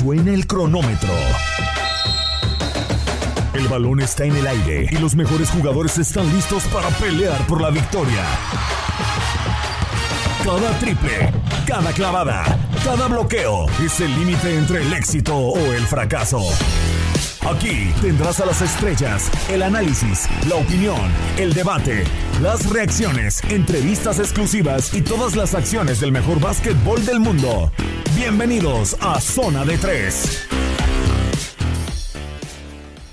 Suena el cronómetro. El balón está en el aire y los mejores jugadores están listos para pelear por la victoria. Cada triple, cada clavada, cada bloqueo es el límite entre el éxito o el fracaso. Aquí tendrás a las estrellas, el análisis, la opinión, el debate, las reacciones, entrevistas exclusivas y todas las acciones del mejor básquetbol del mundo. Bienvenidos a Zona de Tres.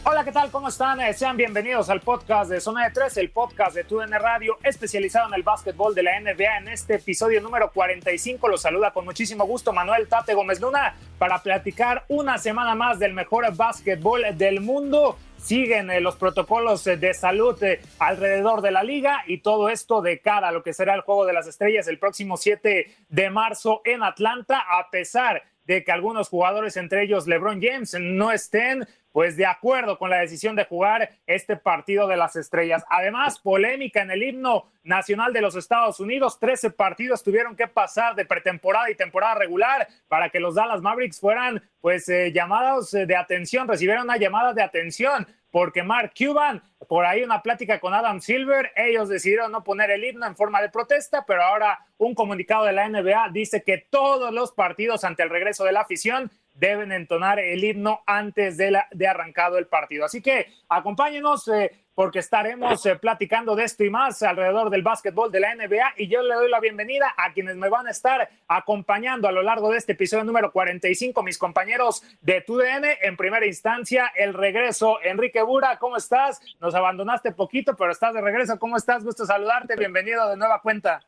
Hola, ¿qué tal? ¿Cómo están? Eh, Sean bienvenidos al podcast de Zona de Tres, el podcast de TUDN Radio especializado en el básquetbol de la NBA. En este episodio número 45 los saluda con muchísimo gusto Manuel Tate Gómez Luna para platicar una semana más del mejor básquetbol del mundo. Siguen eh, los protocolos eh, de salud alrededor de la liga y todo esto de cara a lo que será el Juego de las Estrellas el próximo 7 de marzo en Atlanta, a pesar de que algunos jugadores, entre ellos LeBron James, no estén pues de acuerdo con la decisión de jugar este partido de las estrellas. Además, polémica en el himno nacional de los Estados Unidos. Trece partidos tuvieron que pasar de pretemporada y temporada regular para que los Dallas Mavericks fueran pues eh, llamados de atención, recibieron una llamada de atención porque Mark Cuban, por ahí una plática con Adam Silver, ellos decidieron no poner el himno en forma de protesta, pero ahora un comunicado de la NBA dice que todos los partidos ante el regreso de la afición deben entonar el himno antes de, la, de arrancado el partido. Así que acompáñenos eh, porque estaremos eh, platicando de esto y más alrededor del básquetbol de la NBA y yo le doy la bienvenida a quienes me van a estar acompañando a lo largo de este episodio número 45, mis compañeros de TUDN. En primera instancia, el regreso. Enrique Bura, ¿cómo estás? Nos abandonaste poquito, pero estás de regreso. ¿Cómo estás? Gusto saludarte. Bienvenido de nueva cuenta.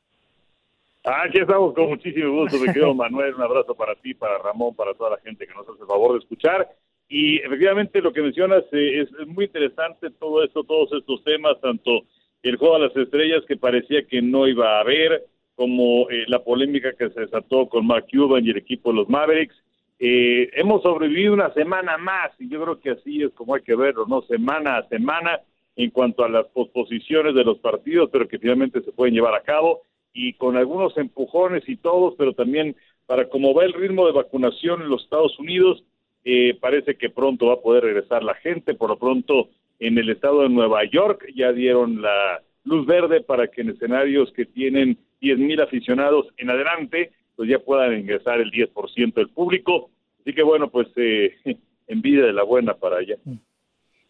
Aquí estamos con muchísimo gusto, mi querido Manuel. Un abrazo para ti, para Ramón, para toda la gente que nos hace el favor de escuchar. Y efectivamente lo que mencionas eh, es, muy interesante todo esto, todos estos temas, tanto el juego a las estrellas que parecía que no iba a haber, como eh, la polémica que se desató con Mark Cuban y el equipo de los Mavericks. Eh, hemos sobrevivido una semana más y yo creo que así es como hay que verlo, ¿no? Semana a semana en cuanto a las posposiciones de los partidos, pero que finalmente se pueden llevar a cabo y con algunos empujones y todos, pero también para cómo va el ritmo de vacunación en los Estados Unidos, eh, parece que pronto va a poder regresar la gente. Por lo pronto, en el estado de Nueva York ya dieron la luz verde para que en escenarios que tienen 10.000 aficionados en adelante, pues ya puedan ingresar el 10% del público. Así que bueno, pues eh, envidia de la buena para allá.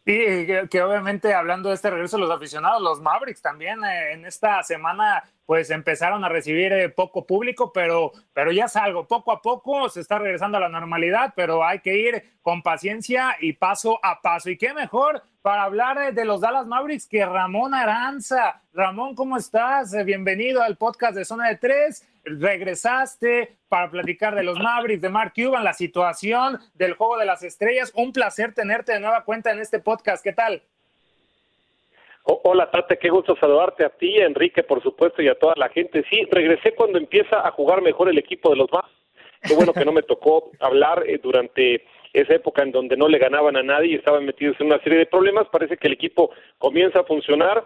Sí, que, obviamente hablando de este regreso de los aficionados, los Mavericks también eh, en esta semana pues empezaron a recibir eh, poco público, pero, pero ya es algo, poco a poco se está regresando a la normalidad, pero hay que ir con paciencia y paso a paso. Y qué mejor para hablar eh, de los Dallas Mavericks que Ramón Aranza. Ramón, ¿cómo estás? Eh, bienvenido al podcast de Zona de Tres. Regresaste para platicar de los Mavericks, de Mark Cuban, la situación del juego de las estrellas. Un placer tenerte de nueva cuenta en este podcast. ¿Qué tal? Hola Tate, qué gusto saludarte a ti, a Enrique, por supuesto, y a toda la gente. Sí, regresé cuando empieza a jugar mejor el equipo de los más. Qué bueno que no me tocó hablar eh, durante esa época en donde no le ganaban a nadie y estaban metidos en una serie de problemas. Parece que el equipo comienza a funcionar.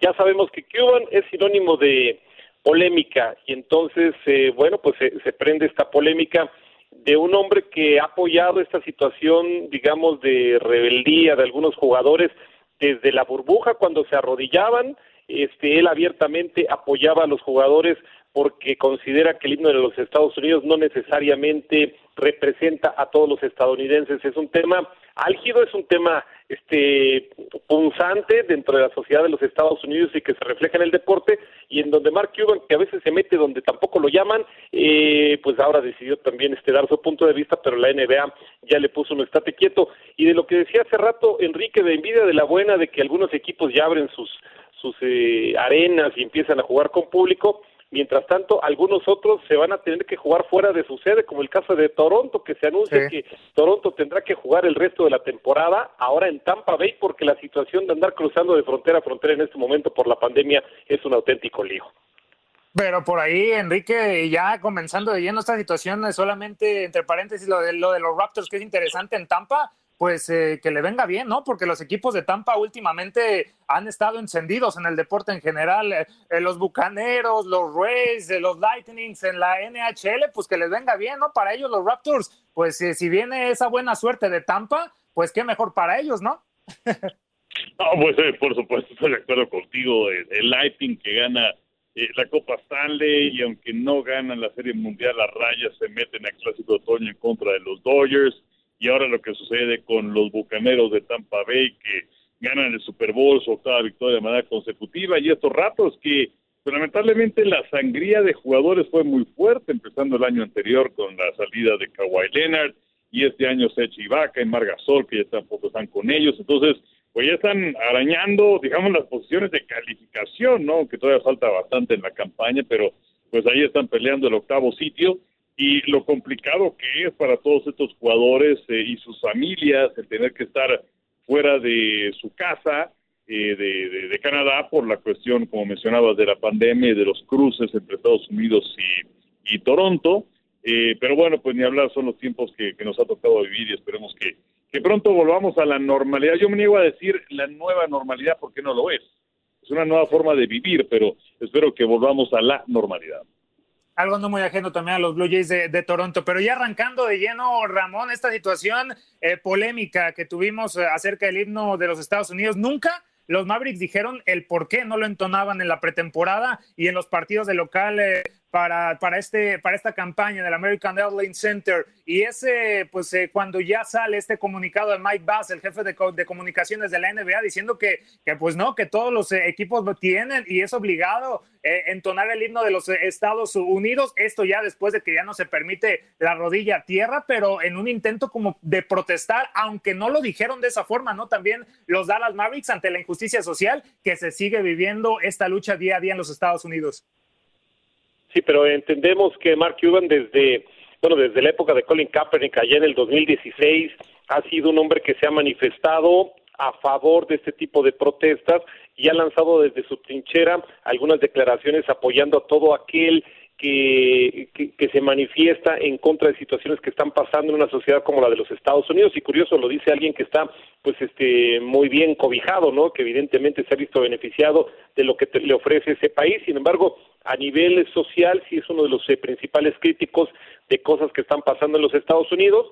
Ya sabemos que Cuban es sinónimo de polémica y entonces, eh, bueno, pues se prende esta polémica de un hombre que ha apoyado esta situación, digamos, de rebeldía de algunos jugadores desde la burbuja cuando se arrodillaban, este, él abiertamente apoyaba a los jugadores porque considera que el himno de los Estados Unidos no necesariamente representa a todos los estadounidenses. Es un tema álgido, es un tema este punzante dentro de la sociedad de los Estados Unidos y que se refleja en el deporte y en donde Mark Cuban que a veces se mete donde tampoco lo llaman eh, pues ahora decidió también este dar su punto de vista pero la NBA ya le puso un estate quieto. Y de lo que decía hace rato Enrique de envidia de la buena de que algunos equipos ya abren sus sus eh, arenas y empiezan a jugar con público Mientras tanto, algunos otros se van a tener que jugar fuera de su sede, como el caso de Toronto, que se anuncia que Toronto tendrá que jugar el resto de la temporada ahora en Tampa Bay, porque la situación de andar cruzando de frontera a frontera en este momento por la pandemia es un auténtico lío. Pero por ahí, Enrique, ya comenzando de lleno esta situación, solamente entre paréntesis lo de, lo de los Raptors, que es interesante en Tampa, pues eh, que le venga bien, ¿no? Porque los equipos de Tampa últimamente han estado encendidos en el deporte en general. Eh, eh, los Bucaneros, los Rays, los Lightnings en la NHL, pues que les venga bien, ¿no? Para ellos los Raptors, pues si viene esa buena suerte de Tampa, pues qué mejor para ellos, ¿no? no, pues por supuesto estoy de acuerdo contigo. El, Lightning que gana la Copa Stanley y aunque no ganan la Serie Mundial, las rayas se meten al Clásico de Otoño en contra de los Dodgers y ahora lo que sucede con los Bucaneros de Tampa Bay que ganan el Super Bowl, su octava victoria de manera consecutiva y estos ratos que pues, lamentablemente la sangría de jugadores fue muy fuerte, empezando el año anterior con la salida de Kawhi Leonard y este año Sech Ibaka y Margasol que ya tampoco están con ellos, entonces pues ya están arañando, digamos, las posiciones de calificación, ¿no? Que todavía falta bastante en la campaña, pero pues ahí están peleando el octavo sitio y lo complicado que es para todos estos jugadores eh, y sus familias el tener que estar fuera de su casa eh, de, Canadá por la cuestión, como mencionabas, de la pandemia y de los cruces entre Estados Unidos y, Toronto. Eh, pero bueno, pues ni hablar, son los tiempos que, nos ha tocado vivir y esperemos que pronto volvamos a la normalidad. Yo me niego a decir la nueva normalidad porque no lo es. Es una nueva forma de vivir, pero espero que volvamos a la normalidad algo no muy ajeno también a los Blue Jays de, Toronto. Pero ya arrancando de lleno, Ramón, esta situación eh, polémica que tuvimos eh, acerca del himno de los Estados Unidos, nunca los Mavericks dijeron el por qué no lo entonaban en la pretemporada y en los partidos de local eh, para, para, este, para esta campaña del American Airlines Center. Y ese, pues eh, cuando ya sale este comunicado de Mike Bass, el jefe de, de comunicaciones de la NBA, diciendo que, que, pues no, que todos los eh, equipos lo tienen y es obligado eh, entonar el himno de los Estados Unidos. Esto ya después de que ya no se permite la rodilla a tierra, pero en un intento como de protestar, aunque no lo dijeron de esa forma, ¿no? También los Dallas Mavericks ante la injusticia social que se sigue viviendo esta lucha día a día en los Estados Unidos. Sí, pero entendemos que Mark Cuban desde, bueno, desde la época de Colin Kaepernick allá en el 2016 ha sido un hombre que se ha manifestado a favor de este tipo de protestas y ha lanzado desde su trinchera algunas declaraciones apoyando a todo aquel que, que, se manifiesta en contra de situaciones que están pasando en una sociedad como la de los Estados Unidos. Y curioso lo dice alguien que está pues este muy bien cobijado no que evidentemente se ha visto beneficiado de lo que le ofrece ese país. Sin embargo a nivel social sí es uno de los eh, principales críticos de cosas que están pasando en los Estados Unidos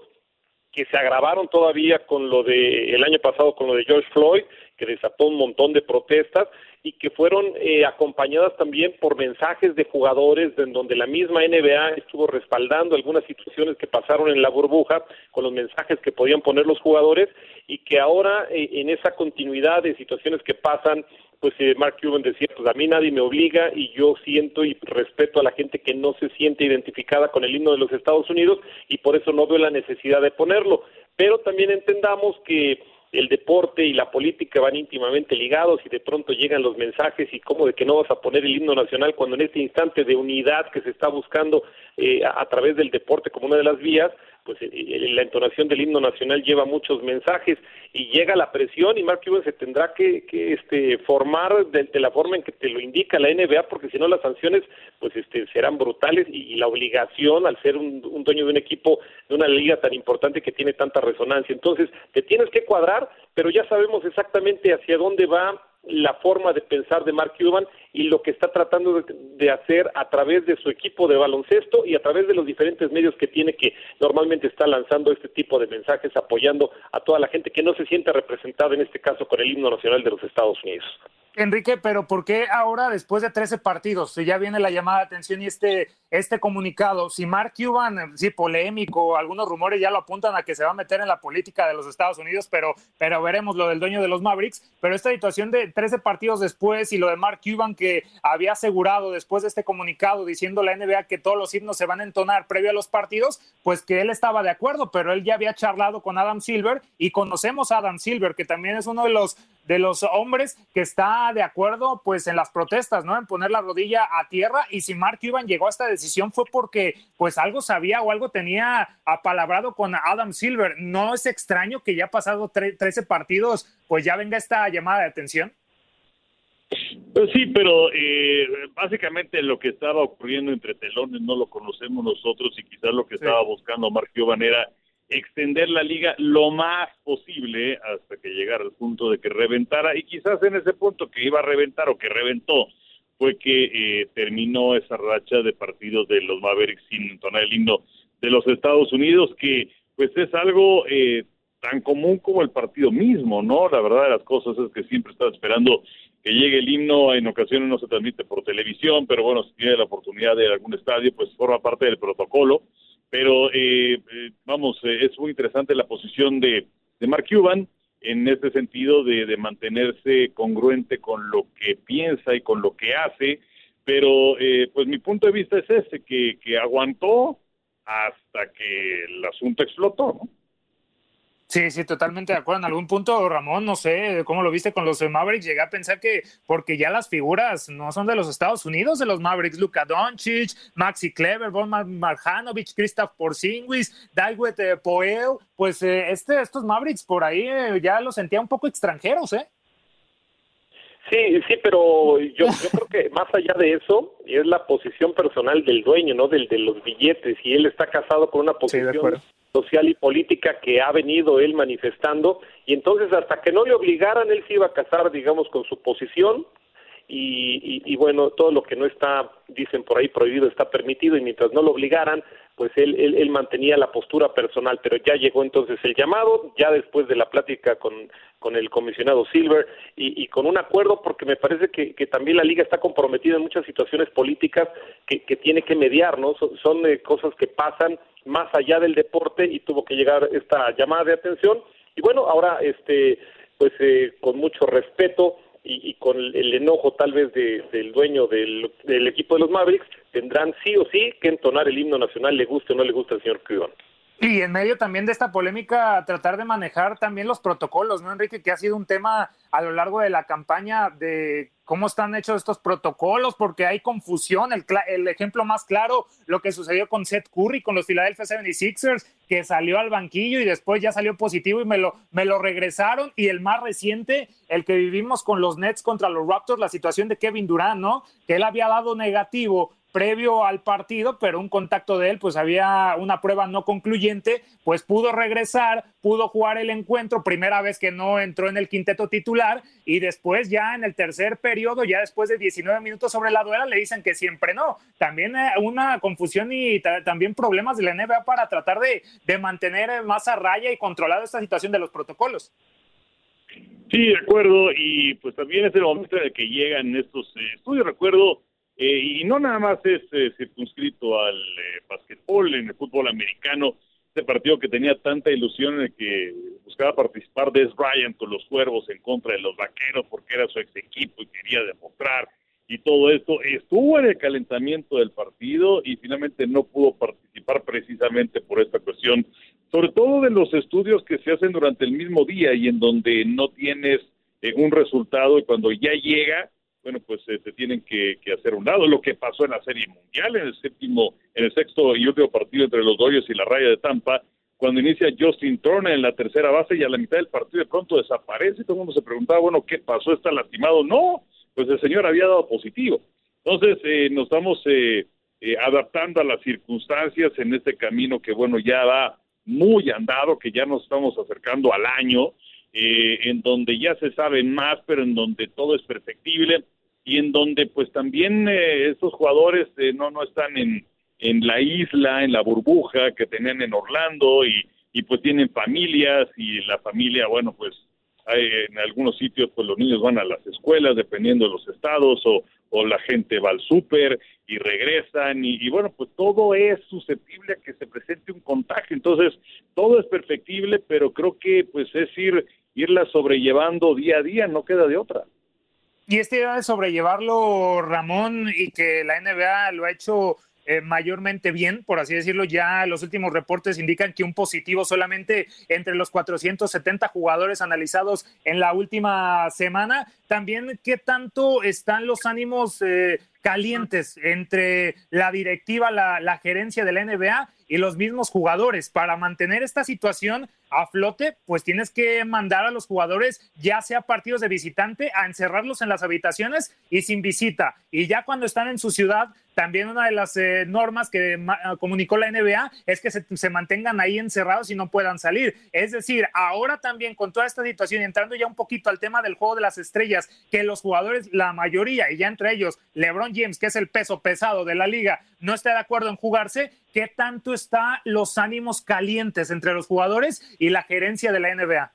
que se agravaron todavía con lo de el año pasado con lo de George Floyd que desató un montón de protestas y que fueron eh, acompañadas también por mensajes de jugadores en donde la misma NBA estuvo respaldando algunas situaciones que pasaron en la burbuja con los mensajes que podían poner los jugadores y que ahora eh, en esa continuidad de situaciones que pasan pues eh, Mark Cuban decía, pues a mí nadie me obliga y yo siento y respeto a la gente que no se siente identificada con el himno de los Estados Unidos y por eso no veo la necesidad de ponerlo. Pero también entendamos que el deporte y la política van íntimamente ligados y de pronto llegan los mensajes y cómo de que no vas a poner el himno nacional cuando en este instante de unidad que se está buscando eh, a, través del deporte como una de las vías, pues eh, eh, la entonación del himno nacional lleva muchos mensajes y llega la presión y Mark Cuban se tendrá que, que este, formar de, la forma en que te lo indica la NBA porque si no las sanciones pues este, serán brutales y, la obligación al ser un, un, dueño de un equipo de una liga tan importante que tiene tanta resonancia. Entonces te tienes que cuadrar pero ya sabemos exactamente hacia dónde va la forma de pensar de Mark Cuban y lo que está tratando de, hacer a través de su equipo de baloncesto y a través de los diferentes medios que tiene que normalmente está lanzando este tipo de mensajes apoyando a toda la gente que no se siente representada en este caso con el himno nacional de los Estados Unidos. Enrique, pero ¿por qué ahora, después de 13 partidos, si ya viene la llamada de atención y este, este comunicado? Si Mark Cuban, sí, polémico, algunos rumores ya lo apuntan a que se va a meter en la política de los Estados Unidos, pero, pero veremos lo del dueño de los Mavericks. Pero esta situación de 13 partidos después y lo de Mark Cuban que había asegurado después de este comunicado diciendo la NBA que todos los himnos se van a entonar previo a los partidos, pues que él estaba de acuerdo, pero él ya había charlado con Adam Silver y conocemos a Adam Silver, que también es uno de los de los hombres que está de acuerdo pues en las protestas, ¿no? En poner la rodilla a tierra y si Mark Cuban llegó a esta decisión fue porque pues algo sabía o algo tenía apalabrado con Adam Silver. No es extraño que ya ha pasado 13 partidos pues ya venga esta llamada de atención. Pues sí, pero eh, básicamente lo que estaba ocurriendo entre telones no lo conocemos nosotros y quizás lo que estaba buscando Mark Cuban era extender la liga lo más posible hasta que llegara al punto de que reventara y quizás en ese punto que iba a reventar o que reventó fue que eh, terminó esa racha de partidos de los Mavericks sin entonar el himno de los Estados Unidos que pues es algo eh, tan común como el partido mismo, ¿no? La verdad de las cosas es que siempre estaba esperando que llegue el himno, en ocasiones no se transmite por televisión, pero bueno, si tiene la oportunidad de algún estadio, pues forma parte del protocolo pero eh, eh, vamos, eh, es muy interesante la posición de, de Mark Cuban en este sentido de, mantenerse congruente con lo que piensa y con lo que hace, pero pues mi punto de vista es ese, que, que aguantó hasta que el asunto explotó, ¿no? Sí, sí, totalmente de acuerdo. En algún punto, Ramón, no sé cómo lo viste con los Mavericks, llegué a pensar que porque ya las figuras no son de los Estados Unidos, de los Mavericks, Luka Doncic, Maxi Kleber, Boman Marjanovic, Kristaps Porzingis, Dalwet eh, Poel, pues eh, este, estos Mavericks por ahí eh, ya los sentía un poco extranjeros, ¿eh? Sí, sí, pero yo, yo creo que más allá de eso es la posición personal del dueño, ¿no? Del de los billetes y él está casado con una posición social y política que ha venido él manifestando y entonces hasta que no le obligaran él se iba a casar digamos con su posición y, y, bueno todo lo que no está dicen por ahí prohibido está permitido y mientras no lo obligaran pues él, él, él mantenía la postura personal pero ya llegó entonces el llamado ya después de la plática con, con el comisionado Silver y, con un acuerdo porque me parece que, que, también la liga está comprometida en muchas situaciones políticas que, que tiene que mediar no son, son eh, cosas que pasan más allá del deporte y tuvo que llegar esta llamada de atención. Y bueno ahora este pues eh, con mucho respeto y, y, con el enojo tal vez de, del dueño del, del, equipo de los Mavericks tendrán sí o sí que entonar el himno nacional le guste o no le guste al señor Cuban. Y en medio también de esta polémica, tratar de manejar también los protocolos, ¿no, Enrique? Que ha sido un tema a lo largo de la campaña de cómo están hechos estos protocolos, porque hay confusión. El, el ejemplo más claro, lo que sucedió con Seth Curry, con los Philadelphia 76ers, que salió al banquillo y después ya salió positivo y me lo, me lo regresaron. Y el más reciente, el que vivimos con los Nets contra los Raptors, la situación de Kevin Durant, ¿no? Que él había dado negativo previo al partido, pero un contacto de él, pues había una prueba no concluyente, pues pudo regresar, pudo jugar el encuentro, primera vez que no entró en el quinteto titular, y después ya en el tercer periodo, ya después de 19 minutos sobre la duela, le dicen que siempre no. También eh, una confusión y también problemas de la NBA para tratar de, de mantener más a raya y controlado esta situación de los protocolos. Sí, de acuerdo, y pues también es el momento en el que llegan estos eh, estudios. Recuerdo eh, y no nada más es eh, circunscrito al eh, basquetbol, en el fútbol americano, este partido que tenía tanta ilusión en el que buscaba participar Des Bryant con los cuervos en contra de los vaqueros porque era su ex equipo y quería demostrar y todo esto, estuvo en el calentamiento del partido y finalmente no pudo participar precisamente por esta cuestión, sobre todo de los estudios que se hacen durante el mismo día y en donde no tienes eh, un resultado y cuando ya llega, bueno, pues se este, tienen que, hacer un lado. Lo que pasó en la Serie Mundial, en el séptimo, en el sexto y último partido entre los Dodgers y la Raya de Tampa, cuando inicia Justin Turner en la tercera base y a la mitad del partido de pronto desaparece, todo el mundo se preguntaba, bueno, ¿qué pasó? ¿Está lastimado? No, pues el señor había dado positivo. Entonces, eh, nos estamos eh, eh, adaptando a las circunstancias en este camino que, bueno, ya va muy andado, que ya nos estamos acercando al año, eh, en donde ya se sabe más, pero en donde todo es perfectible y en donde pues también eh, estos jugadores eh, no no están en en la isla, en la burbuja que tenían en Orlando y, y pues tienen familias y la familia, bueno, pues hay, en algunos sitios pues los niños van a las escuelas dependiendo de los estados o, o la gente va al súper y regresan y, y, bueno, pues todo es susceptible a que se presente un contagio. Entonces, todo es perfectible, pero creo que pues es ir irla sobrellevando día a día, no queda de otra. Y esta idea de sobrellevarlo, Ramón, y que la NBA lo ha hecho eh, mayormente bien, por así decirlo. Ya los últimos reportes indican que un positivo solamente entre los 470 jugadores analizados en la última semana. También, ¿qué tanto están los ánimos eh, calientes entre la directiva, la, la gerencia de la NBA y los mismos jugadores. Para mantener esta situación a flote, pues tienes que mandar a los jugadores, ya sea partidos de visitante, a encerrarlos en las habitaciones y sin visita. Y ya cuando están en su ciudad, también una de las eh, normas que comunicó la NBA es que se, mantengan ahí encerrados y no puedan salir. Es decir, ahora también con toda esta situación, entrando ya un poquito al tema del juego de las estrellas, que los jugadores, la mayoría, y ya entre ellos LeBron James, que es el peso pesado de la liga, no está de acuerdo en jugarse, ¿qué tanto está los ánimos calientes entre los jugadores y la gerencia de la NBA?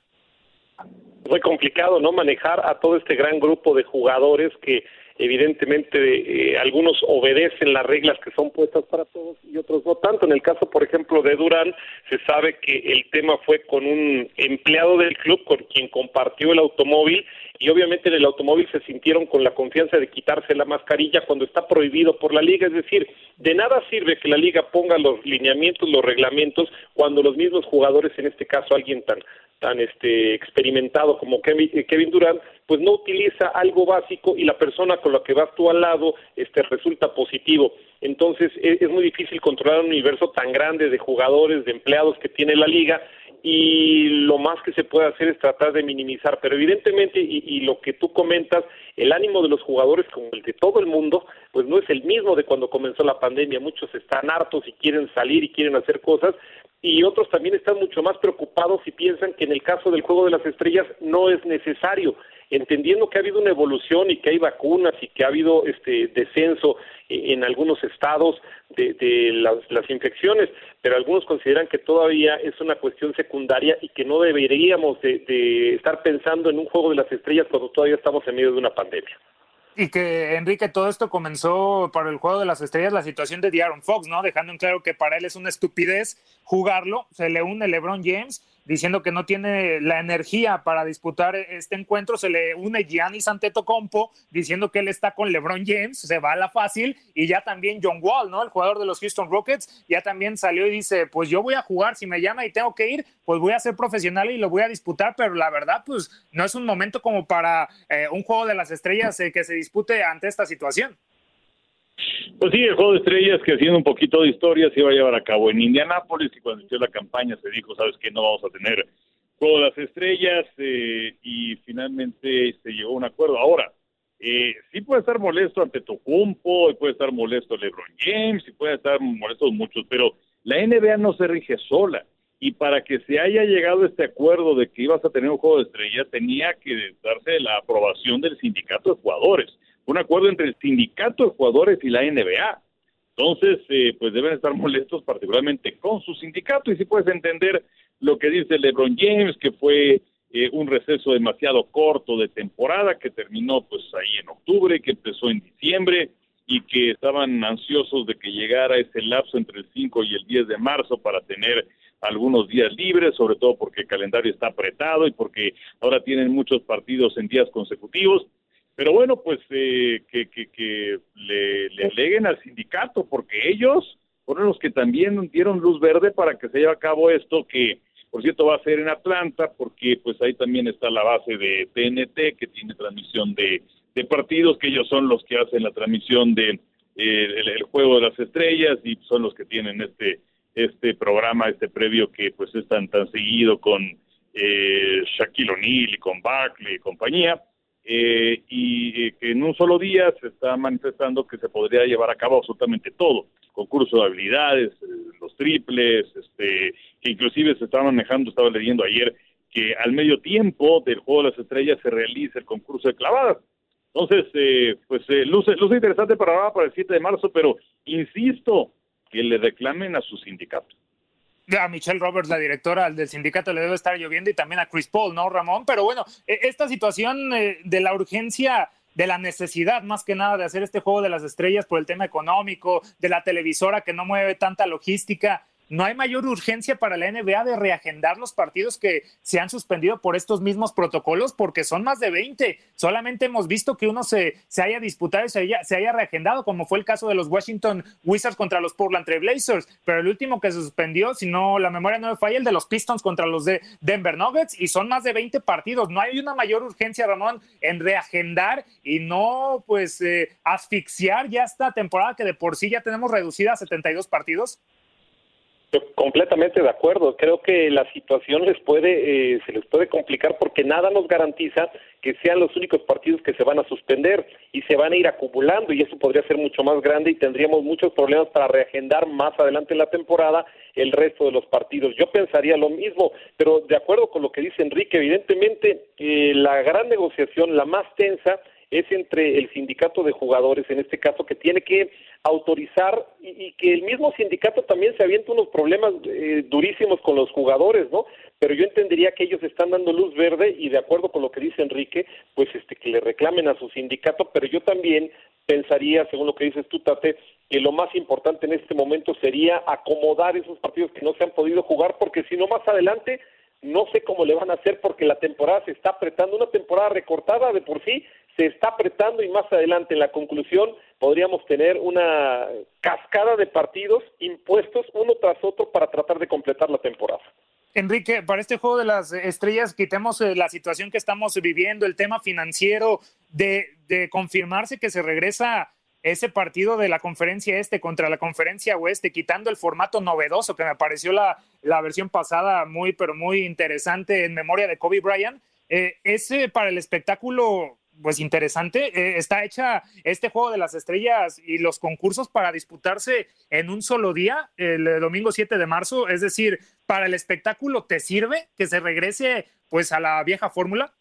Muy complicado, ¿no? Manejar a todo este gran grupo de jugadores que evidentemente eh, algunos obedecen las reglas que son puestas para todos y otros no tanto. En el caso, por ejemplo, de Durán, se sabe que el tema fue con un empleado del club con quien compartió el automóvil y obviamente en el automóvil se sintieron con la confianza de quitarse la mascarilla cuando está prohibido por la liga. Es decir, de nada sirve que la liga ponga los lineamientos, los reglamentos, cuando los mismos jugadores, en este caso alguien tan tan este experimentado como Kevin Durant, pues no utiliza algo básico y la persona con la que vas tú al lado este resulta positivo. Entonces e, es, muy difícil controlar un universo tan grande de jugadores, de empleados que tiene la liga y lo más que se puede hacer es tratar de minimizar, pero evidentemente, y, y, lo que tú comentas, el ánimo de los jugadores como el de todo el mundo, pues no es el mismo de cuando comenzó la pandemia, muchos están hartos y quieren salir y quieren hacer cosas, y otros también están mucho más preocupados y piensan que en el caso del juego de las estrellas no es necesario, entendiendo que ha habido una evolución y que hay vacunas y que ha habido este descenso en algunos estados de, de las, las, infecciones, pero algunos consideran que todavía es una cuestión secundaria y que no deberíamos de, estar pensando en un juego de las estrellas cuando todavía estamos en medio de una pandemia. Y que, Enrique, todo esto comenzó para el juego de las estrellas, la situación de De'Aaron Fox, ¿no? Dejando en claro que para él es una estupidez jugarlo. Se le une LeBron James diciendo que no tiene la energía para disputar este encuentro. Se le une Giannis Antetokounmpo diciendo que él está con LeBron James, se va a la fácil. Y ya también John Wall, ¿no? El jugador de los Houston Rockets, ya también salió y dice, pues yo voy a jugar, si me llama y tengo que ir, pues voy a ser profesional y lo voy a disputar. Pero la verdad, pues no es un momento como para eh, un juego de las estrellas eh, que se dispute ante esta situación. Pues sí, el juego de estrellas que haciendo un poquito de historia se iba a llevar a cabo en Indianápolis y cuando inició la campaña se dijo, sabes que no vamos a tener juego de las estrellas eh, y finalmente se llegó a un acuerdo. Ahora, eh, sí puede estar molesto ante Tocumpo, puede estar molesto LeBron James, y puede estar molesto muchos, pero la NBA no se rige sola. Y para que se haya llegado a este acuerdo de que ibas a tener un juego de estrellas, tenía que darse la aprobación del sindicato de jugadores un acuerdo entre el sindicato de jugadores y la NBA. Entonces, eh, pues deben estar molestos particularmente con su sindicato y si puedes entender lo que dice LeBron James, que fue eh, un receso demasiado corto de temporada que terminó pues ahí en octubre, que empezó en diciembre y que estaban ansiosos de que llegara ese lapso entre el 5 y el 10 de marzo para tener algunos días libres, sobre todo porque el calendario está apretado y porque ahora tienen muchos partidos en días consecutivos. Pero bueno, pues eh, que, que, que le, le aleguen al sindicato, porque ellos fueron los que también dieron luz verde para que se lleve a cabo esto, que por cierto va a ser en Atlanta, porque pues ahí también está la base de TNT, que tiene transmisión de, partidos, que ellos son los que hacen la transmisión de eh, el, juego de las estrellas y son los que tienen este este programa, este previo que pues es tan, tan seguido con eh, Shaquille O'Neal y con Barkley y compañía eh, y eh, que en un solo día se está manifestando que se podría llevar a cabo absolutamente todo, concurso de habilidades, eh, los triples, este, que inclusive se estaba manejando, estaba leyendo ayer, que al medio tiempo del juego de las estrellas se realiza el concurso de clavadas. Entonces, eh, pues luce, luce interesante para, para el 7 de marzo, pero insisto, que le reclamen a su sindicato a Michelle Roberts, la directora del sindicato, le debe estar lloviendo y también a Chris Paul, ¿no, Ramón? Pero bueno, e, esta situación eh, de la urgencia de la necesidad más que nada de hacer este juego de las estrellas por el tema económico, de la televisora que no mueve tanta logística. No hay mayor urgencia para la NBA de reagendar los partidos que se han suspendido por estos mismos protocolos, porque son más de 20. Solamente hemos visto que uno se, se haya disputado y se haya, reagendado, como fue el caso de los Washington Wizards contra los Portland Trail Blazers. Pero el último que se suspendió, si no la memoria no me falla, el de los Pistons contra los de Denver Nuggets, y son más de 20 partidos. No hay una mayor urgencia, Ramón, en reagendar y no, pues, eh, asfixiar ya esta temporada que de por sí ya tenemos reducida a 72 partidos. Completamente de acuerdo. Creo que la situación les puede, eh, se les puede complicar porque nada nos garantiza que sean los únicos partidos que se van a suspender y se van a ir acumulando y eso podría ser mucho más grande y tendríamos muchos problemas para reagendar más adelante en la temporada el resto de los partidos. Yo pensaría lo mismo, pero de acuerdo con lo que dice Enrique, evidentemente eh, la gran negociación, la más tensa, es entre el sindicato de jugadores, en este caso, que tiene que autorizar y, que el mismo sindicato también se avienta unos problemas eh, durísimos con los jugadores, ¿no? Pero yo entendería que ellos están dando luz verde y de acuerdo con lo que dice Enrique, pues este que le reclamen a su sindicato, pero yo también pensaría, según lo que dices tú, Tate, que lo más importante en este momento sería acomodar esos partidos que no se han podido jugar, porque si no más adelante no sé cómo le van a hacer porque la temporada se está apretando, una temporada recortada de por sí se está apretando y más adelante en la conclusión podríamos tener una cascada de partidos impuestos uno tras otro para tratar de completar la temporada. Enrique, para este juego de las estrellas, quitemos eh, la situación que estamos viviendo, el tema financiero, de, confirmarse que se regresa ese partido de la conferencia este contra la conferencia oeste, quitando el formato novedoso que me pareció la, la versión pasada muy, pero muy interesante en memoria de Kobe Bryant. Eh, ese para el espectáculo pues interesante. Eh, está hecha este juego de las estrellas y los concursos para disputarse en un solo día, el eh, domingo 7 de marzo. Es decir, para el espectáculo, ¿te sirve que se regrese pues a la vieja fórmula?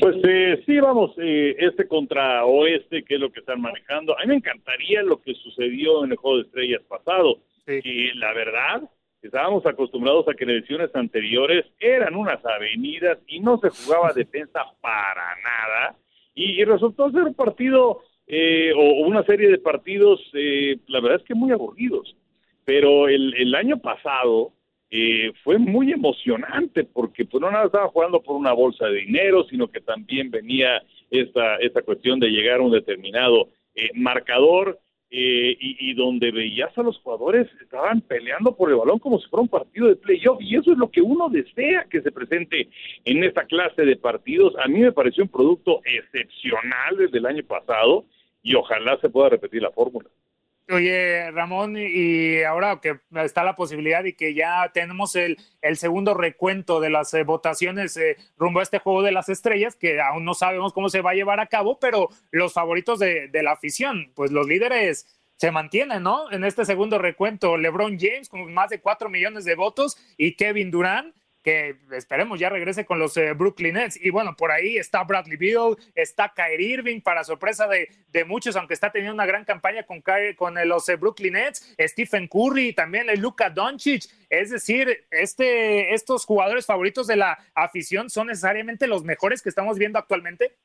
Pues eh, sí, vamos, este contra oeste, que es lo que están manejando. A mí me encantaría lo que sucedió en el juego de estrellas pasado. Y la verdad, Estábamos acostumbrados a que en elecciones anteriores eran unas avenidas y no se jugaba defensa para nada. Y, resultó ser un partido eh, o una serie de partidos, eh, la verdad es que muy aburridos. Pero el, el año pasado eh, fue muy emocionante porque pues no nada estaba jugando por una bolsa de dinero, sino que también venía esta, esta cuestión de llegar a un determinado marcador eh, y, donde veías a los jugadores estaban peleando por el balón como si fuera un partido de playoff y eso es lo que uno desea que se presente en esta clase de partidos. A mí me pareció un producto excepcional desde el año pasado y ojalá se pueda repetir la fórmula. Oye, Ramón, y ahora que está la posibilidad y que ya tenemos el, el segundo recuento de las eh, votaciones eh, rumbo a este juego de las estrellas, que aún no sabemos cómo se va a llevar a cabo, pero los favoritos de, de la afición, pues los líderes se mantienen, ¿no? En este segundo recuento, LeBron James con más de cuatro millones de votos y Kevin Durant que esperemos ya regrese con los eh, Brooklyn Nets. Y bueno, por ahí está Bradley Beal, está Kyrie Irving, para sorpresa de, muchos, aunque está teniendo una gran campaña con, con eh, los eh, Brooklyn Nets, Stephen Curry, también Luka Doncic. Es decir, este, estos jugadores favoritos de la afición son necesariamente los mejores que estamos viendo actualmente.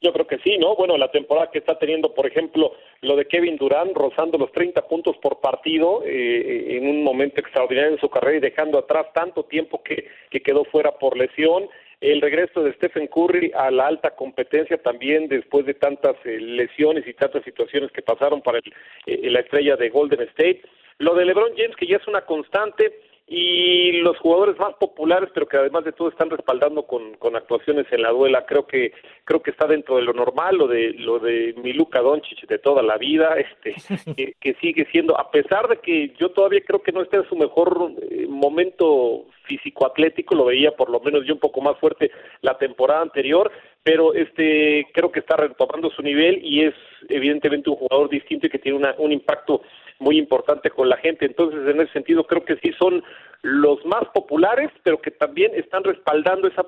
Yo creo que sí, ¿no? Bueno, la temporada que está teniendo, por ejemplo, lo de Kevin Durant rozando los 30 puntos por partido eh, en un momento extraordinario en su carrera y dejando atrás tanto tiempo que, que quedó fuera por lesión. El regreso de Stephen Curry a la alta competencia también después de tantas eh, lesiones y tantas situaciones que pasaron para el, eh, la estrella de Golden State. Lo de LeBron James, que ya es una constante, y los jugadores más populares pero que además de todo están respaldando con, con actuaciones en la duela creo que creo que está dentro de lo normal lo de lo de Miluka Doncic de toda la vida este que, que, sigue siendo a pesar de que yo todavía creo que no está en su mejor eh, momento físico atlético lo veía por lo menos yo un poco más fuerte la temporada anterior pero este creo que está retomando su nivel y es evidentemente un jugador distinto y que tiene una, un impacto muy importante con la gente. Entonces, en ese sentido, creo que sí son los más populares, pero que también están respaldando esa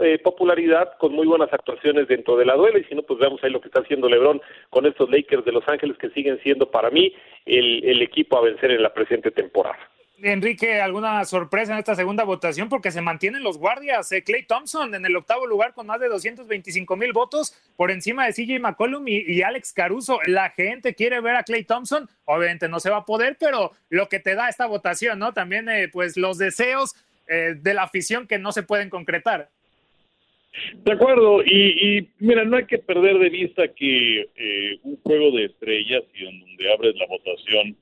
eh, popularidad con muy buenas actuaciones dentro de la duela. Y si no, pues veamos ahí lo que está haciendo LeBron con estos Lakers de Los Ángeles, que siguen siendo para mí el, el equipo a vencer en la presente temporada. Enrique, ¿alguna sorpresa en esta segunda votación? Porque se mantienen los guardias. Clay eh, Thompson en el octavo lugar con más de 225 mil votos por encima de CJ McCollum y, Alex Caruso. La gente quiere ver a Clay Thompson. Obviamente no se va a poder, pero lo que te da esta votación, ¿no? También, eh, pues, los deseos eh, de la afición que no se pueden concretar. De acuerdo, y, mira, no hay que perder de vista que un juego de estrellas y donde abres la votación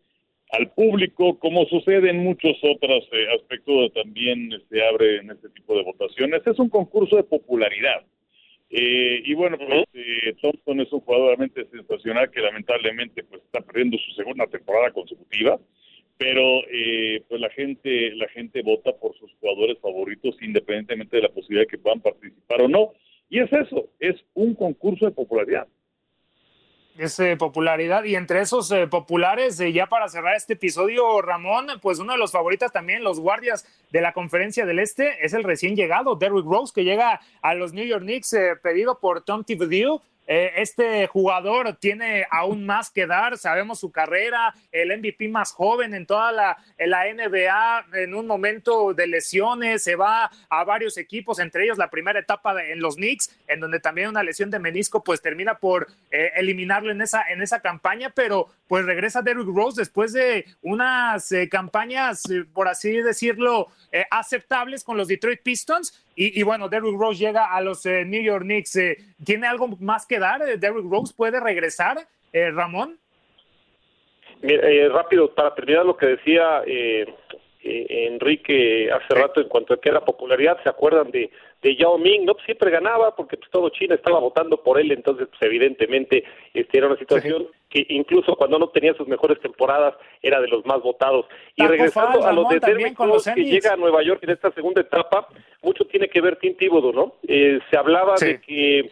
al público, como sucede en muchos otros eh, aspectos también se abre en este tipo de votaciones. Es un concurso de popularidad. Eh, y bueno, pues, eh, Thompson es un jugador realmente sensacional que lamentablemente pues está perdiendo su segunda temporada consecutiva, pero pues la gente la gente vota por sus jugadores favoritos independientemente de la posibilidad de que puedan participar o no. Y es eso, es un concurso de popularidad es eh, popularidad. Y entre esos eh, populares, eh, ya para cerrar este episodio, Ramón, pues uno de los favoritos también, los guardias de la Conferencia del Este, es el recién llegado, Derrick Rose, que llega a los New York Knicks pedido por Tom Thibodeau. Eh, este jugador tiene aún más que dar, sabemos su carrera, el MVP más joven en toda la, NBA, en un momento de lesiones, se va a varios equipos, entre ellos la primera etapa en los Knicks, en donde también una lesión de menisco pues termina por eh, eliminarlo en esa, en esa campaña, pero pues regresa Derrick Rose después de unas eh, campañas, por así decirlo, aceptables con los Detroit Pistons y, bueno, Derrick Rose llega a los eh, New York Knicks. Eh, ¿Tiene algo más que dar? Eh, ¿Derrick Rose puede regresar, Ramón? rápido, para terminar lo que decía Enrique hace rato en cuanto a que era popularidad, ¿se acuerdan de de Yao Ming, no, pues, siempre ganaba porque pues, todo China estaba votando por él, entonces pues, evidentemente este, era una situación que incluso cuando no tenía sus mejores temporadas era de los más votados. Y regresando a lo de Derrick que llega a Nueva York en esta segunda etapa, mucho tiene que ver Tim Thibodeau, ¿no? Eh, se hablaba de que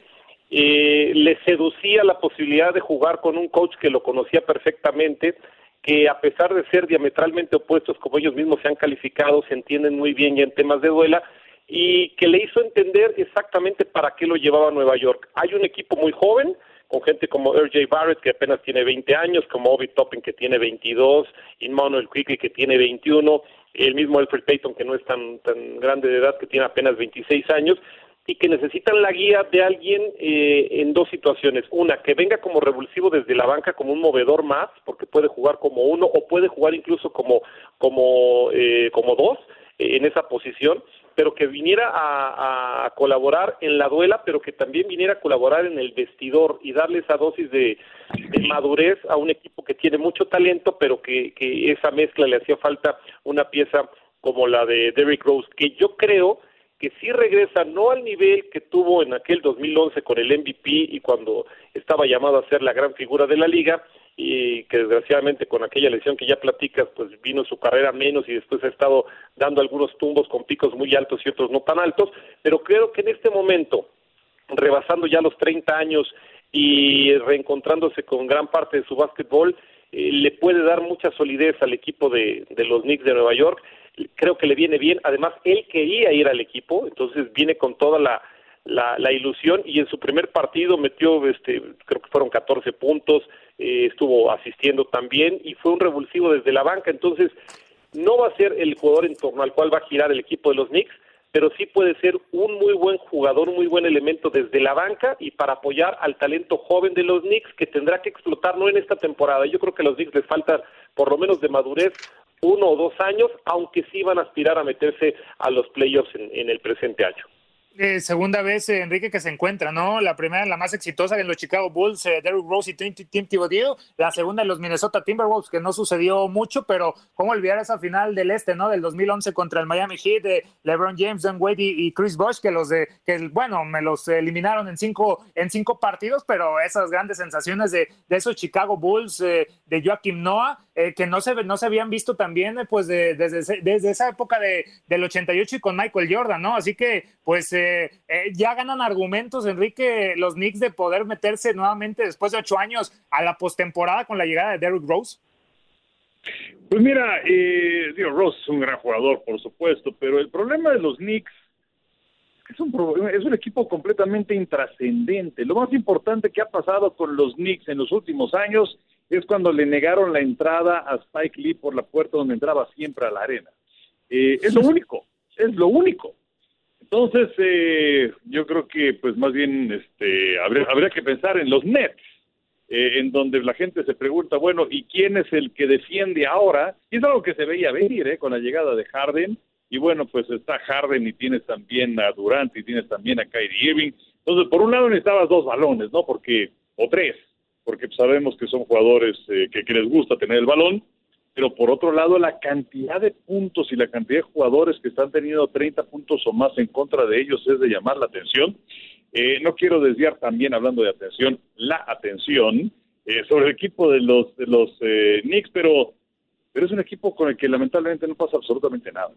eh, le seducía la posibilidad de jugar con un coach que lo conocía perfectamente, que a pesar de ser diametralmente opuestos como ellos mismos se han calificado, se entienden muy bien ya en temas de duela, y que le hizo entender exactamente para qué lo llevaba a Nueva York. Hay un equipo muy joven, con gente como R.J. Barrett, que apenas tiene 20 años, como Obi Toppin, que tiene 22, Immanuel Quickly, que tiene 21, el mismo Alfred Payton, que no es tan, tan grande de edad, que tiene apenas 26 años, y que necesitan la guía de alguien eh, en dos situaciones. Una, que venga como revulsivo desde la banca, como un movedor más, porque puede jugar como uno, o puede jugar incluso como, como, eh, como dos eh, en esa posición pero que viniera a, colaborar en la duela, pero que también viniera a colaborar en el vestidor y darle esa dosis de, madurez a un equipo que tiene mucho talento, pero que, que esa mezcla le hacía falta una pieza como la de Derrick Rose, que yo creo que sí regresa no al nivel que tuvo en aquel 2011 con el MVP y cuando estaba llamado a ser la gran figura de la liga, y que desgraciadamente con aquella lesión que ya platicas, pues vino su carrera menos y después ha estado dando algunos tumbos con picos muy altos y otros no tan altos, pero creo que en este momento, rebasando ya los 30 años y reencontrándose con gran parte de su básquetbol, eh, le puede dar mucha solidez al equipo de, de los Knicks de Nueva York. Creo que le viene bien. Además, él quería ir al equipo, entonces viene con toda la, la, ilusión y en su primer partido metió, este, creo que fueron 14 puntos, eh, estuvo asistiendo también y fue un revulsivo desde la banca, entonces no va a ser el jugador en torno al cual va a girar el equipo de los Knicks, pero sí puede ser un muy buen jugador, un muy buen elemento desde la banca y para apoyar al talento joven de los Knicks que tendrá que explotar no en esta temporada. Yo creo que a los Knicks les falta por lo menos de madurez uno o dos años, aunque sí van a aspirar a meterse a los playoffs en el presente año. Eh, segunda vez, eh, Enrique, que se encuentra, ¿no? La primera, la más exitosa en los Chicago Bulls, eh, Derrick Rose y Tim, Tim Thibodeau. La segunda en los Minnesota Timberwolves, que no sucedió mucho, pero cómo olvidar esa final del este, ¿no? Del 2011 contra el Miami Heat, de LeBron James, Don Wade y, Chris Bosh, que los de, que bueno, me los eliminaron en cinco, en cinco partidos, pero esas grandes sensaciones de, de esos Chicago Bulls, de Joaquim Noah, que no se, no se habían visto también, pues, desde, desde esa época de, del 88 y con Michael Jordan, ¿no? Así que, pues, eh, ya ganan argumentos, Enrique, los Knicks de poder meterse nuevamente después de ocho años a la postemporada con la llegada de Derrick Rose. Pues mira, eh, Rose es un gran jugador, por supuesto, pero el problema de los Knicks es un, es un equipo completamente intrascendente. Lo más importante que ha pasado con los Knicks en los últimos años es cuando le negaron la entrada a Spike Lee por la puerta donde entraba siempre a la arena. Eh, es lo único, es lo único. Entonces, eh, yo creo que, pues más bien, este, habría, habría que pensar en los Nets, eh, en donde la gente se pregunta, bueno, ¿y quién es el que defiende ahora? Y es algo que se veía venir, ¿eh? Con la llegada de Harden, y bueno, pues está Harden y tienes también a Durant y tienes también a Kyrie Irving. Entonces, por un lado necesitabas dos balones, ¿no? Porque, o tres, porque sabemos que son jugadores eh, que, que les gusta tener el balón, pero por otro lado la cantidad de puntos y la cantidad de jugadores que están teniendo 30 puntos o más en contra de ellos es de llamar la atención. Eh, no quiero desviar también, hablando de atención, la atención eh, sobre el equipo de los, de los eh, Knicks, pero, pero es un equipo con el que lamentablemente no pasa absolutamente nada.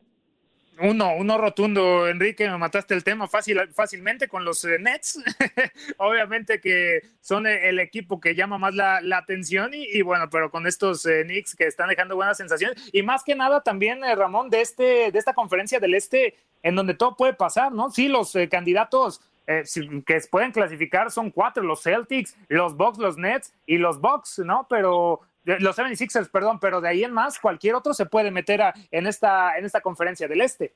Uno, uno rotundo, Enrique, me mataste el tema fácil, fácilmente con los eh, Nets. Obviamente que son el equipo que llama más la, atención y, bueno, pero con estos eh, Knicks que están dejando buenas sensaciones y más que nada también, eh, Ramón, de, este, de esta conferencia del Este en donde todo puede pasar, ¿no? Sí, los candidatos que pueden clasificar son cuatro, los Celtics, los Bucks, los Nets y los Bucks, ¿no? Pero los 76ers, perdón, pero de ahí en más cualquier otro se puede meter en, esta, en esta conferencia del Este.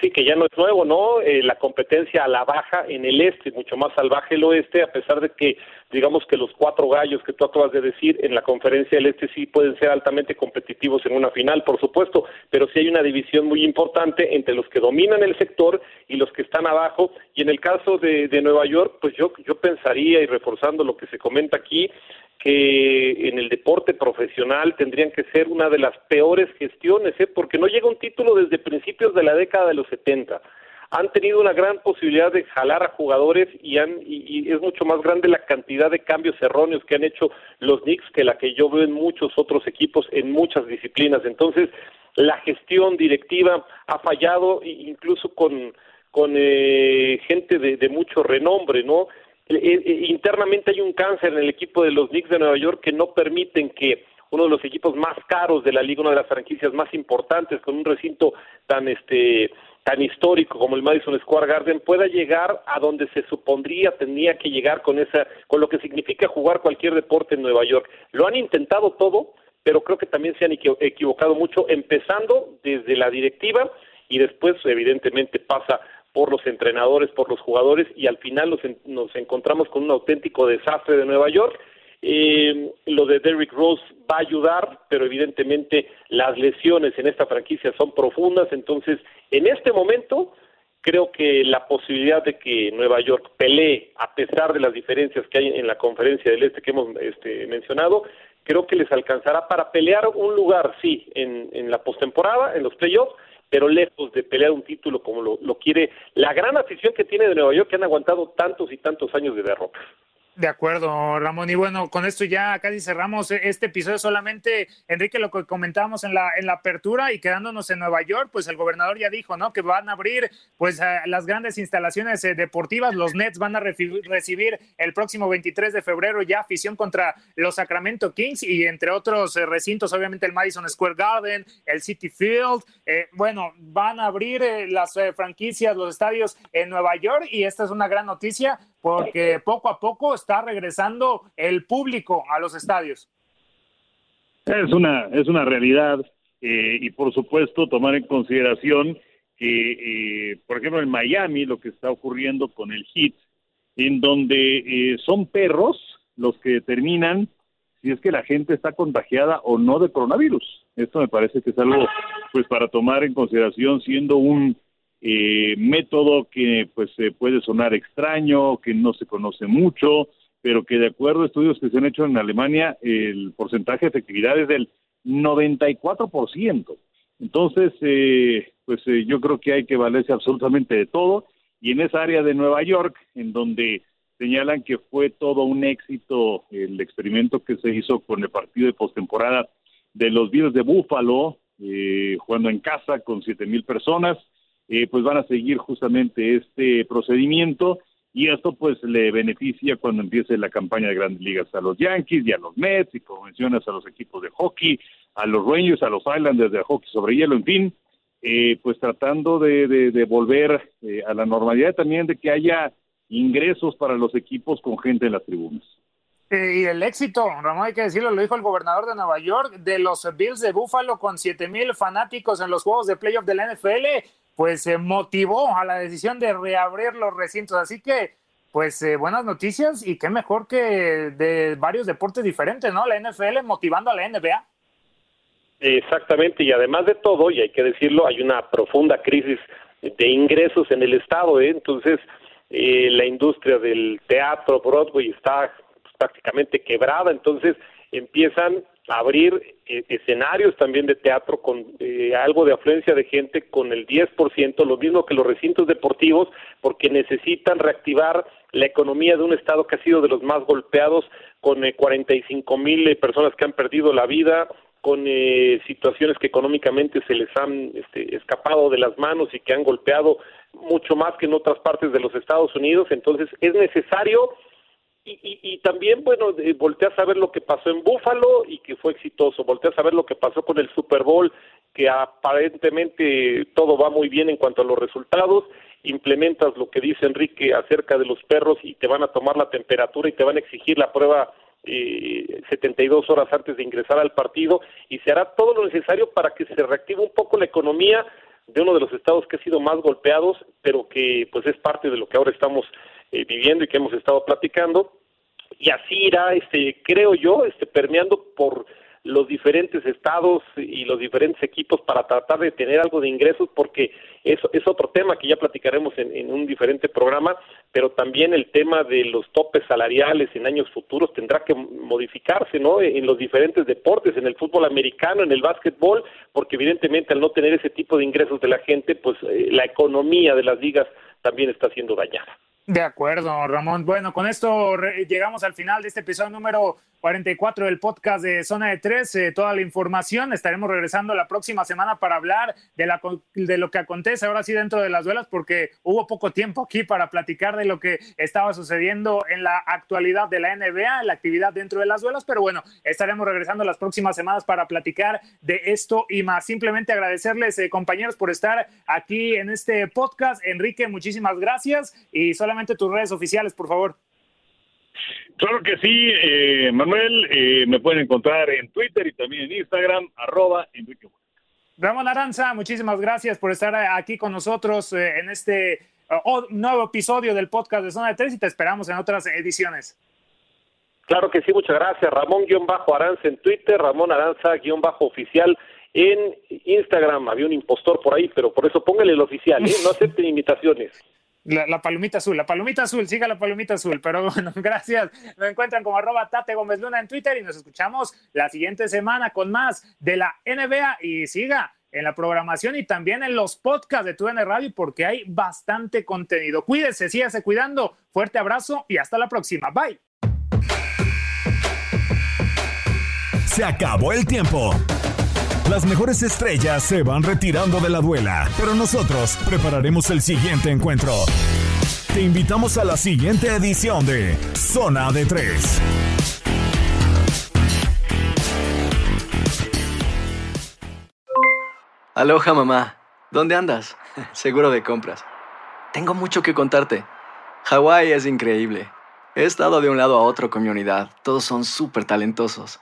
Sí, que ya no es nuevo, ¿no? Eh, la competencia a la baja en el este, mucho más salvaje el oeste, a pesar de que, digamos que los cuatro gallos que tú acabas de decir en la conferencia del este sí pueden ser altamente competitivos en una final, por supuesto, pero sí hay una división muy importante entre los que dominan el sector y los que están abajo. Y en el caso de, de Nueva York, pues yo, yo pensaría, y reforzando lo que se comenta aquí, que en el deporte profesional tendrían que ser una de las peores gestiones, ¿eh? porque no llega un título desde principios de la década de los 70. Han tenido una gran posibilidad de jalar a jugadores y, han, y, es mucho más grande la cantidad de cambios erróneos que han hecho los Knicks que la que yo veo en muchos otros equipos en muchas disciplinas. Entonces, la gestión directiva ha fallado incluso con, con eh, gente de, de mucho renombre, ¿no? Eh, eh, internamente hay un cáncer en el equipo de los Knicks de Nueva York que no permiten que uno de los equipos más caros de la liga, una de las franquicias más importantes, con un recinto tan este tan histórico como el Madison Square Garden pueda llegar a donde se supondría tenía que llegar con esa con lo que significa jugar cualquier deporte en Nueva York. Lo han intentado todo, pero creo que también se han equivocado mucho empezando desde la directiva y después evidentemente pasa por los entrenadores, por los jugadores y al final nos, nos encontramos con un auténtico desastre de Nueva York. Eh, lo de Derrick Rose va a ayudar, pero evidentemente las lesiones en esta franquicia son profundas, entonces en este momento creo que la posibilidad de que Nueva York pelee, a pesar de las diferencias que hay en la conferencia del Este que hemos este, mencionado, creo que les alcanzará para pelear un lugar, sí, en, en la postemporada, en los playoffs, pero lejos de pelear un título como lo, lo quiere la gran afición que tiene de Nueva York, que han aguantado tantos y tantos años de derrota. De acuerdo, Ramón. Y bueno, con esto ya casi cerramos este episodio. Solamente, Enrique, lo que comentábamos en la, en la apertura y quedándonos en Nueva York, pues el gobernador ya dijo, ¿no? Que van a abrir pues las grandes instalaciones eh, deportivas. Los Nets van a recibir el próximo 23 de febrero ya afición contra los Sacramento Kings y entre otros eh, recintos, obviamente el Madison Square Garden, el City Field. Eh, bueno, van a abrir las franquicias, los estadios en Nueva York y esta es una gran noticia porque poco a poco está regresando el público a los estadios. Es una, es una realidad eh, y por supuesto tomar en consideración que, eh, por ejemplo, en Miami lo que está ocurriendo con el HIT, en donde eh, son perros los que determinan si es que la gente está contagiada o no de coronavirus. Esto me parece que es algo pues para tomar en consideración siendo un eh, método que pues puede sonar extraño, que no se conoce mucho, pero que de acuerdo a estudios que se han hecho en Alemania, el porcentaje de efectividad es del 94%. Entonces, eh, pues eh, yo creo que hay que valerse absolutamente de todo. Y en esa área de Nueva York, en donde señalan que fue todo un éxito el experimento que se hizo con el partido de postemporada de los Bills de Buffalo, eh, jugando en casa con siete mil personas, eh, pues van a seguir justamente este procedimiento y esto pues le beneficia cuando empiece la campaña de grandes ligas a los Yankees y a los Mets y como mencionas a los equipos de hockey, a los Rangers, a los Islanders de hockey sobre hielo, en fin, eh, pues tratando de, de, volver eh, a la normalidad también de que haya ingresos para los equipos con gente en las tribunas. Y el éxito, Ramón, hay que decirlo, lo dijo el gobernador de Nueva York, de los Bills de Buffalo con siete mil fanáticos en los juegos de playoff de la NFL, pues se motivó a la decisión de reabrir los recintos. Así que, pues eh, buenas noticias y qué mejor que de varios deportes diferentes, ¿no? La NFL motivando a la NBA. Exactamente, y además de todo, y hay que decirlo, hay una profunda crisis de ingresos en el Estado, ¿eh? entonces eh, la industria del teatro, Broadway está prácticamente quebrada, entonces empiezan abrir eh, escenarios también de teatro con eh, algo de afluencia de gente con el 10%, lo mismo que los recintos deportivos, porque necesitan reactivar la economía de un estado que ha sido de los más golpeados, con eh, 45 mil eh, personas que han perdido la vida, con eh, situaciones que económicamente se les han este, escapado de las manos y que han golpeado mucho más que en otras partes de los Estados Unidos. Entonces es necesario y, y, y, también, bueno, eh, volteas a ver lo que pasó en Búfalo y que fue exitoso, volteas a ver lo que pasó con el Super Bowl, que aparentemente todo va muy bien en cuanto a los resultados, implementas lo que dice Enrique acerca de los perros y te van a tomar la temperatura y te van a exigir la prueba eh, 72 horas antes de ingresar al partido. Y se hará todo lo necesario para que se reactive un poco la economía de uno de los estados que ha sido más golpeados, pero que pues es parte de lo que ahora estamos eh, viviendo y que hemos estado platicando. Y así irá este creo yo este permeando por los diferentes estados y los diferentes equipos para tratar de tener algo de ingresos porque eso es otro tema que ya platicaremos en, un diferente programa pero también el tema de los topes salariales en años futuros tendrá que modificarse no en los diferentes deportes en el fútbol americano en el básquetbol porque evidentemente al no tener ese tipo de ingresos de la gente pues eh, la economía de las ligas también está siendo dañada de acuerdo, Ramón. Bueno, con esto llegamos al final de este episodio número 44 del podcast de Zona de Tres. Eh, toda la información. Estaremos regresando la próxima semana para hablar de, la, de lo que acontece ahora sí dentro de las duelas, porque hubo poco tiempo aquí para platicar de lo que estaba sucediendo en la actualidad de la NBA, la actividad dentro de las duelas. Pero bueno, estaremos regresando las próximas semanas para platicar de esto y más. Simplemente agradecerles, eh, compañeros, por estar aquí en este podcast. Enrique, muchísimas gracias. Y solamente tus redes oficiales, por favor. Claro que sí, eh, Manuel, eh, me pueden encontrar en Twitter y también en Instagram, arroba Enrique Ramón Aranza, muchísimas gracias por estar aquí con nosotros eh, en este uh, nuevo episodio del podcast de Zona de Tres y te esperamos en otras ediciones. Claro que sí, muchas gracias. Ramón-Aranza en Twitter, Ramón Aranza-oficial en Instagram. Había un impostor por ahí, pero por eso póngale el oficial, ¿eh? no acepten invitaciones. La, palomita azul, la palomita azul, siga la palomita azul. Pero bueno, gracias. Nos encuentran como arroba Tate Gómez Luna en Twitter y nos escuchamos la siguiente semana con más de la NBA y siga en la programación y también en los podcasts de TUN Radio porque hay bastante contenido. Cuídese, sígase cuidando. Fuerte abrazo y hasta la próxima. Bye. Se acabó el tiempo. Las mejores estrellas se van retirando de la duela, pero nosotros prepararemos el siguiente encuentro. Te invitamos a la siguiente edición de Zona de Tres. Aloha mamá, ¿dónde andas? Seguro de compras. Tengo mucho que contarte. Hawái es increíble. He estado de un lado a otro con mi unidad. Todos son súper talentosos.